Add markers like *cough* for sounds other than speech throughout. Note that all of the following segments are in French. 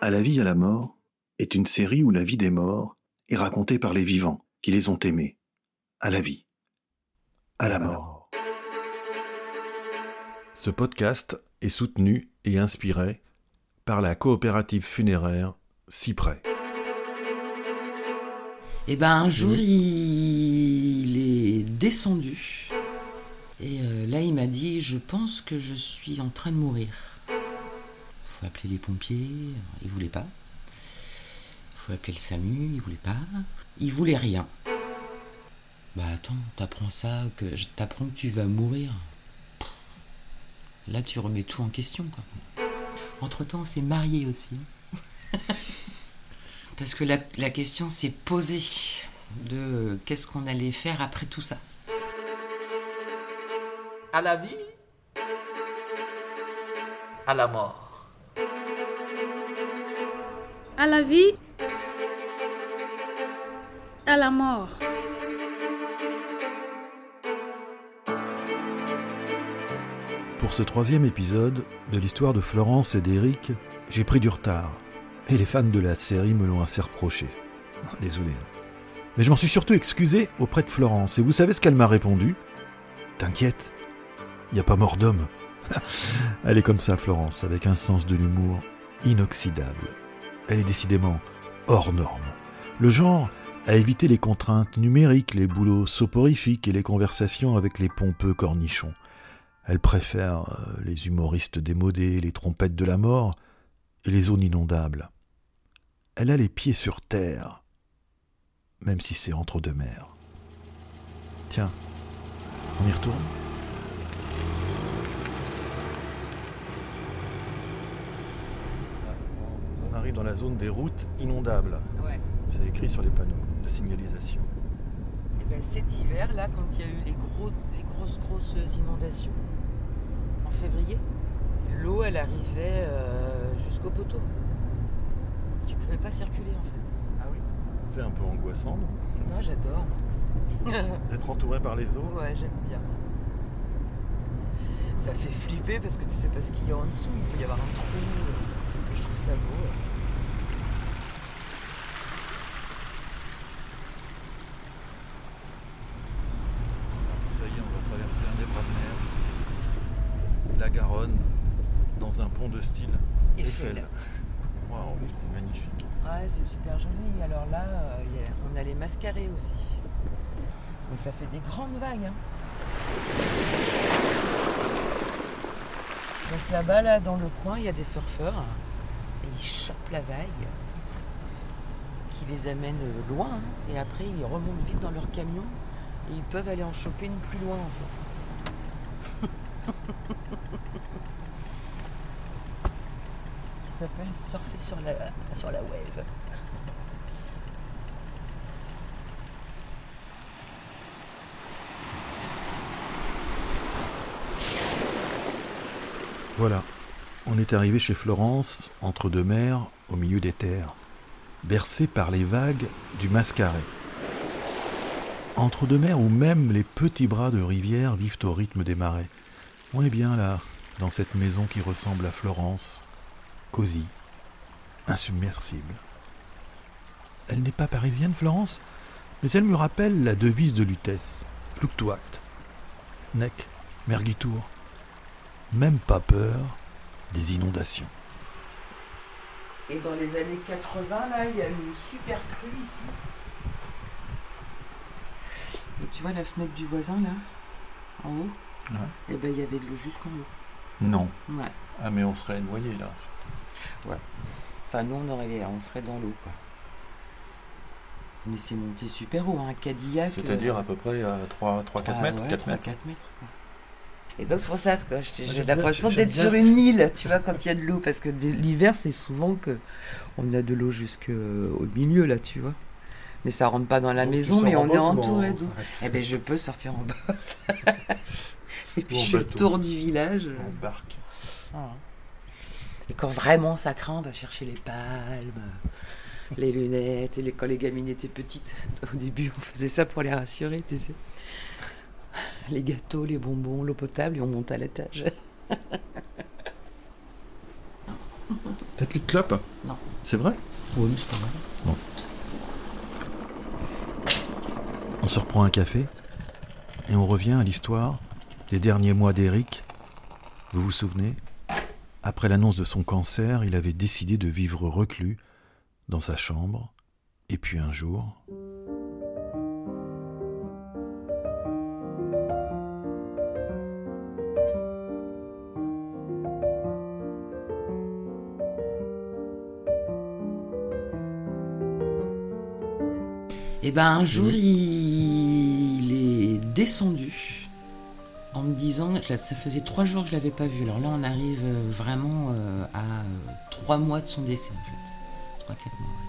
À la vie, à la mort est une série où la vie des morts est racontée par les vivants qui les ont aimés. À la vie, à la mort. Ce podcast est soutenu et inspiré par la coopérative funéraire Cyprès. Et ben un jour, il est descendu. Et euh, là, il m'a dit Je pense que je suis en train de mourir. Faut appeler les pompiers. Il voulait pas. Il faut appeler le SAMU. Il voulait pas. Il voulait rien. Bah attends, t'apprends ça, que t'apprends que tu vas mourir. Là, tu remets tout en question. Quoi. Entre-temps, on s'est marié aussi. *laughs* Parce que la, la question s'est posée de euh, qu'est-ce qu'on allait faire après tout ça. À la vie À la mort À la vie À la mort Pour ce troisième épisode de l'histoire de Florence et d'Éric, j'ai pris du retard. Et les fans de la série me l'ont assez reproché. Désolé. hein. Mais je m'en suis surtout excusé auprès de Florence. Et vous savez ce qu'elle m'a répondu? T'inquiète, n'y a pas mort d'homme. *laughs* Elle est comme ça, Florence, avec un sens de l'humour inoxydable. Elle est décidément hors norme. Le genre à éviter les contraintes numériques, les boulots soporifiques et les conversations avec les pompeux cornichons. Elle préfère euh, les humoristes démodés, les trompettes de la mort et les zones inondables. Elle a les pieds sur terre, même si c'est entre deux mers. Tiens, on y retourne On arrive dans la zone des routes inondables. Ouais. C'est écrit sur les panneaux de signalisation. Et ben, cet hiver, là, quand il y a eu les, gros, les grosses, grosses inondations, en février, l'eau, elle arrivait euh, jusqu'au poteau. Tu pouvais pas circuler, en fait. Ah oui C'est un peu angoissant, non? Non, j'adore. *laughs* D'être entouré par les eaux ouais, j'aime bien. Ça fait flipper parce que tu sais pas ce qu'il y a en dessous. Il peut y avoir un trou. Je trouve ça beau. Ça y est, on va traverser un des bras de mer. La Garonne, dans un pont de style Eiffel. *laughs* Waouh, c'est magnifique. Ouais, c'est super joli. Alors là, euh, on a les mascarés aussi. Donc ça fait des grandes vagues. hein. Donc là-bas, là, dans le coin, il y a des surfeurs. Et ils chopent la vague. Qui les amène euh, loin. hein. Et après, ils remontent vite dans leur camion. Et ils peuvent aller en choper une plus loin, en fait. Ce qui s'appelle surfer sur la, wave. Voilà, on est arrivé chez Florence, entre deux mers, au milieu des terres, bercé par les vagues du Mascaret. Entre deux mers où même les petits bras de rivière vivent au rythme des marais. On est bien là, dans cette maison qui ressemble à Florence, cosy, insubmersible. Elle n'est pas parisienne, Florence, mais elle me rappelle la devise de Lutèce, fluctuat, nec, mergitur même pas peur des inondations. Et dans les années 80, là, il y a une super crue ici. Et tu vois la fenêtre du voisin, là, en haut? Ouais. Eh ben, il y avait de l'eau jusqu'en haut. Non. Ouais. Ah mais on serait noyé là. Enfin, nous, on, aurait, on serait dans l'eau, quoi. Mais c'est monté super haut, hein, un Cadillac. C'est-à-dire à peu près à 3, 3 4 Ah mètres, ouais, 4 3, mètres. 4 mètres, quoi. Et donc, c'est pour ça que j'ai l'impression d'être sur une île, tu vois, quand il y a de l'eau. Parce que l'hiver, c'est souvent que on a de l'eau jusqu'au milieu, là, tu vois. Mais ça rentre pas dans la Donc, maison, mais on est ou en- entouré d'eau. Ouais, Eh ben, je peux sortir en botte. *laughs* *laughs* Et puis, je fais le tour du village. En barque. Et quand vraiment ça craint, on va chercher les palmes, les lunettes. Et les- quand les gamines étaient petites, au début, on faisait ça pour les rassurer, tu sais. Les gâteaux, les bonbons, l'eau potable, et on monte à l'étage. *laughs* T'as plus de clope Non. C'est vrai? Oui, c'est pas grave. On se reprend un café et on revient à l'histoire des derniers mois d'Eric. Vous vous souvenez? Après l'annonce de son cancer, il avait décidé de vivre reclus dans sa chambre. Et puis un jour... Et ben un jour, il est descendu en me disant, je la- ça faisait trois jours que je l'avais pas vu. Alors là, on arrive euh, vraiment euh, à euh, trois mois de son décès en fait, trois quatre mois. ouais.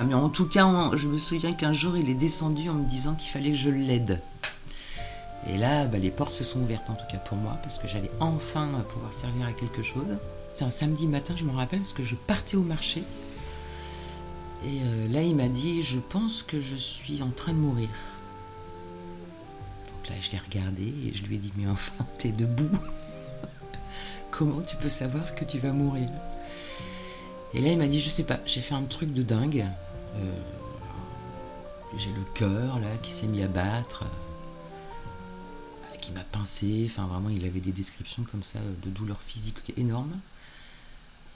Ah, Mais en tout cas, je me souviens qu'un jour, il est descendu en me disant qu'il fallait que je l'aide. Et là, bah, les portes se sont ouvertes en tout cas pour moi parce que j'allais enfin pouvoir servir à quelque chose. C'est un samedi matin, je me rappelle, parce que je partais au marché. Et euh, là, il m'a dit, je pense que je suis en train de mourir. Là, je l'ai regardé et je lui ai dit, mais enfin, t'es debout. *laughs* Comment tu peux savoir que tu vas mourir? Et là, il m'a dit, je sais pas, j'ai fait un truc de dingue. Euh, j'ai le cœur là qui s'est mis à battre, qui m'a pincé. Enfin, vraiment, il avait des descriptions comme ça euh, de douleurs physiques énormes.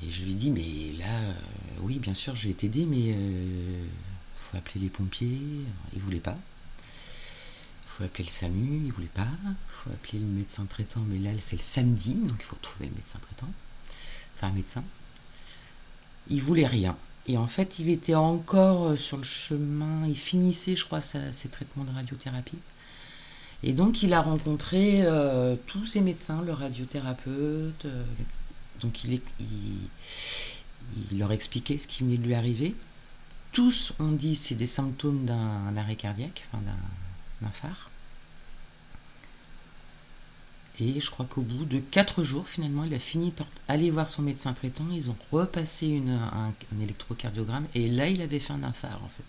Et je lui dis, mais là, euh, oui, bien sûr, je vais t'aider, mais faut appeler les pompiers. Il voulait pas. Faut appeler le SAMU, il voulait pas. Il faut appeler le médecin traitant, mais là, c'est le samedi, donc il faut trouver le médecin traitant. Enfin, un médecin. Il voulait rien. Et en fait, il était encore euh, sur le chemin, il finissait, je crois, ses traitements de radiothérapie. Et donc, il a rencontré euh, tous ses médecins, le radiothérapeute. euh, donc, il, leur expliquait ce qui venait de lui arriver. Tous ont dit c'est des symptômes d'un arrêt cardiaque, enfin d'un phare. Et je crois qu'au bout de 4 jours, finalement, il a fini par aller voir son médecin traitant. Ils ont repassé une- un, électrocardiogramme. Et là, il avait fait un phare, en fait.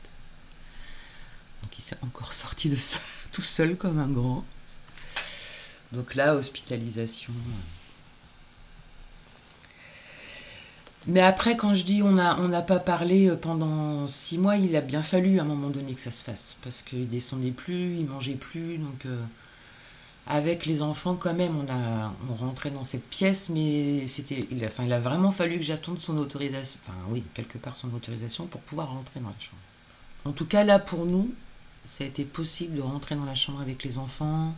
Donc, il s'est encore sorti de ça *laughs* tout seul comme un grand. Donc là, hospitalisation. Mais après, quand je dis on n'a pas parlé euh, pendant six mois, il a bien fallu à un moment donné que ça se fasse. Parce qu'il descendait plus, il mangeait plus. Donc, euh, avec les enfants, quand même, on, a, rentrait dans cette pièce, mais c'était, il, a, enfin, il a vraiment fallu que j'attende son autorisation. Enfin, oui, quelque part son autorisation pour pouvoir rentrer dans la chambre. En tout cas, là, pour nous, ça a été possible de rentrer dans la chambre avec les enfants,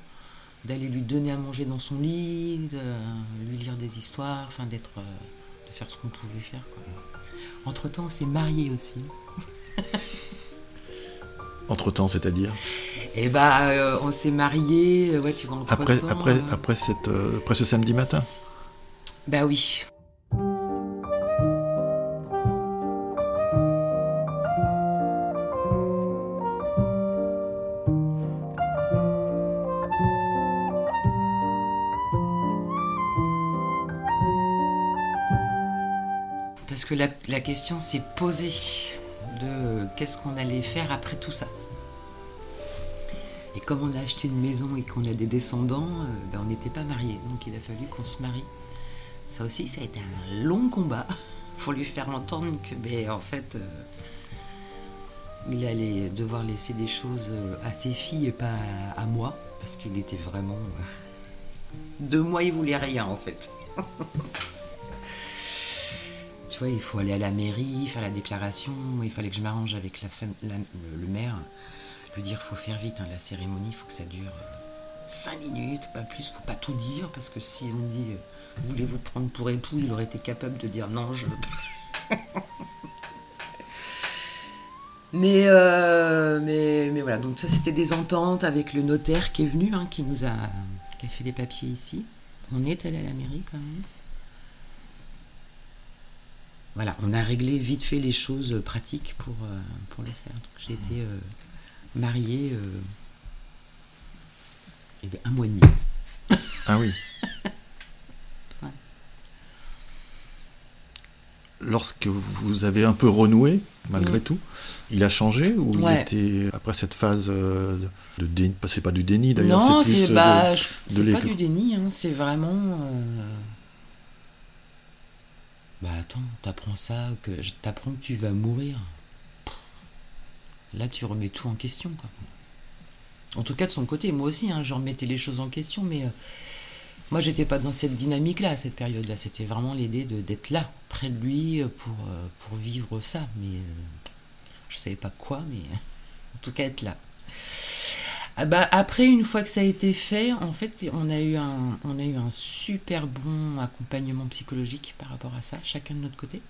d'aller lui donner à manger dans son lit, de lui lire des histoires, enfin, d'être. euh, faire ce qu'on pouvait faire. Quoi. Entre-temps, on s'est mariés aussi. *laughs* Entre-temps, c'est-à-dire? Et bah, euh, on s'est mariés, euh, ouais, tu vois, entre-temps. après, après, euh, après, cette, euh, après ce samedi matin? Bah oui. La, question s'est posée de qu'est-ce qu'on allait faire après tout ça. Et comme on a acheté une maison et qu'on a des descendants, euh, ben, on n'était pas mariés. Donc il a fallu qu'on se marie. Ça aussi, ça a été un long combat *laughs* pour lui faire entendre que, ben, en fait, euh, il allait devoir laisser des choses euh, à ses filles et pas à, moi. Parce qu'il était vraiment. de moi, il voulait rien, en fait. *laughs* il faut aller à la mairie, faire la déclaration. Il fallait que je m'arrange avec le, maire. Lui dire, faut faire vite, hein, la cérémonie, il faut que ça dure 5 minutes, pas plus, faut pas tout dire, parce que si on dit, euh, voulez-vous prendre pour époux, il aurait été capable de dire non, je *laughs* euh, mais voilà, donc ça c'était des ententes avec le notaire qui est venu, hein, qui nous a, qui a fait les papiers ici. On est allé à la mairie quand même. Voilà, on a réglé vite fait les choses pratiques pour, euh, pour le faire. Donc j'ai été euh, mariée euh, eh bien, un mois et demi. Ah oui. *laughs* Ouais. Lorsque vous avez un peu renoué, malgré Mm. tout, il a changé ou il était après cette phase euh, de, déni C'est pas du déni d'ailleurs. Non, c'est euh, bah, de- pas du déni, hein, c'est vraiment. euh, Bah attends, t'apprends ça, que t'apprends que tu vas mourir. Là, tu remets tout en question. En tout cas, de son côté, moi aussi, hein, je remettais les choses en question, mais euh, moi, j'étais pas dans cette dynamique-là, à cette période-là. C'était vraiment l'idée d'être là, près de lui, pour, euh, pour vivre ça. Mais euh, je savais pas quoi, mais *laughs* en tout cas, être là. Ah bah, après, une fois que ça a été fait, en fait, on a eu un, on a eu un super bon accompagnement psychologique par rapport à ça, chacun de notre côté.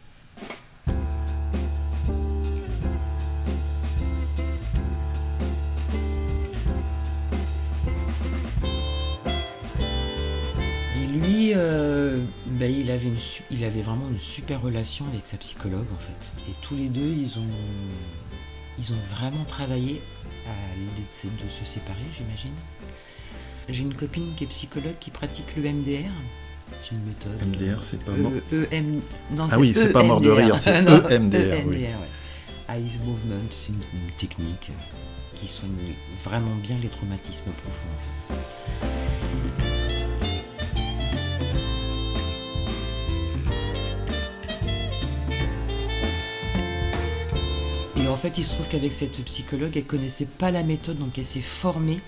Et lui, euh, bah, il, avait une, il avait vraiment une super relation avec sa psychologue, en fait. Et tous les deux, ils ont, ils ont vraiment travaillé à l'idée de, se séparer, j'imagine. J'ai une copine qui est psychologue qui pratique le MDR. C'est une méthode. MDR, c'est pas mort. E, EM, non, ah oui, c'est pas mort de rire, c'est *laughs* EMDR. oui. ouais. Eyes Movement, c'est une, une, technique qui soigne vraiment bien les traumatismes profonds. Et en fait, il se trouve qu'avec cette psychologue, elle connaissait pas la méthode, donc elle s'est formée.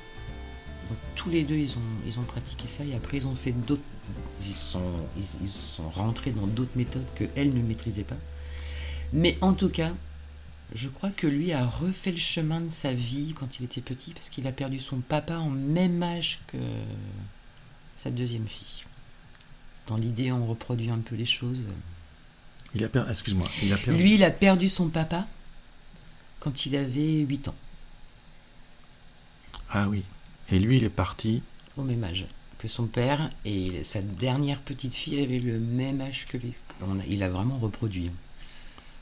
Donc tous les deux, ils ont, ils ont pratiqué ça et après, ils ont fait d'autres. Ils sont, ils, ils sont rentrés dans d'autres méthodes que elle ne maîtrisait pas. Mais en tout cas, je crois que lui a refait le chemin de sa vie quand il était petit parce qu'il a perdu son papa en même âge que sa deuxième fille. Dans l'idée, on reproduit un peu les choses. Il a perdu, excuse-moi, il a perdu. Lui, il a perdu son papa quand il avait 8 ans. Ah oui. Et lui, il est parti Au même âge que son père et sa dernière petite fille avait le même âge que lui. On a- il a vraiment reproduit.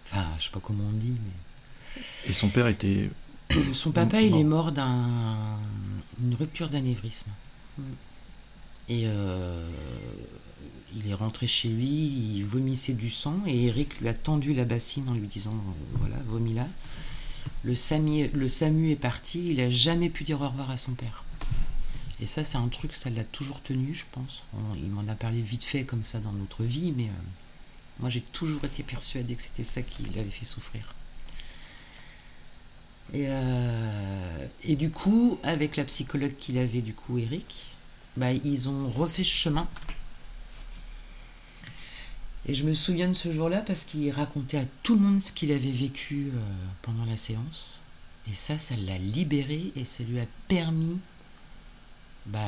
Enfin, je sais pas comment on dit, mais et son père était *clears throat* son papa, il est mort d'une rupture d'anévrisme. Et euh, il est rentré chez lui, il vomissait du sang et Eric lui a tendu la bassine en lui disant voilà, vomis là. Le SAMU, est parti, il a jamais pu dire au revoir à son père. Et ça, c'est un truc, ça l'a toujours tenu, je pense. Il m'en a parlé vite fait comme ça dans notre vie, mais euh, moi j'ai toujours été persuadée que c'était ça qui l'avait fait souffrir. Et, euh, et du coup, avec la psychologue qu'il avait, du coup, Eric, bah, ils ont refait ce chemin. Et je me souviens de ce jour-là parce qu'il racontait à tout le monde ce qu'il avait vécu euh, pendant la séance. Et ça, ça l'a libéré et ça lui a permis bah,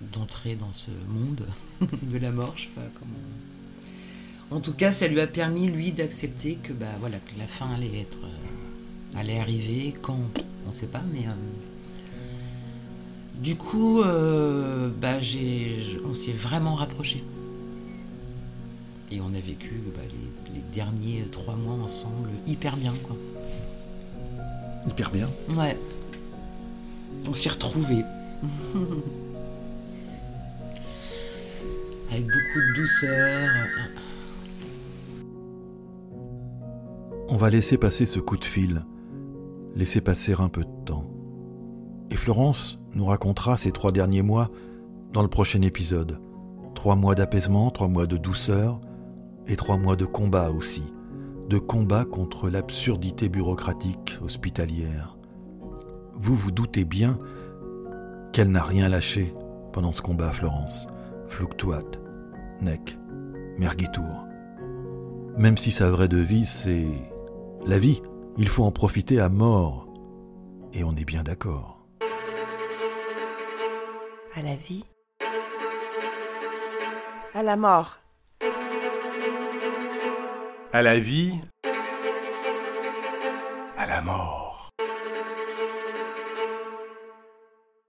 d'entrer dans ce monde *laughs* de la mort, je sais pas comment. En tout cas, ça lui a permis lui d'accepter que bah voilà que la fin allait être euh, allait arriver quand on sait pas, mais euh, du coup, bah j'ai on s'est vraiment rapprochés et on a vécu bah, les, les derniers trois mois ensemble hyper bien quoi. hyper bien. Ouais. On s'est retrouvés. *laughs* Avec beaucoup de douceur. On va laisser passer ce coup de fil, laisser passer un peu de temps. Et Florence nous racontera ces trois derniers mois dans le prochain épisode. Trois mois d'apaisement, trois mois de douceur et trois mois de combat aussi. De combat contre l'absurdité bureaucratique hospitalière. Vous vous doutez bien qu'elle n'a rien lâché pendant ce combat, Florence. Fluctuat, Nec, Mergitour. Même si sa vraie devise, c'est la vie, il faut en profiter à mort. Et on est bien d'accord. À la vie À la mort À la vie, à la mort.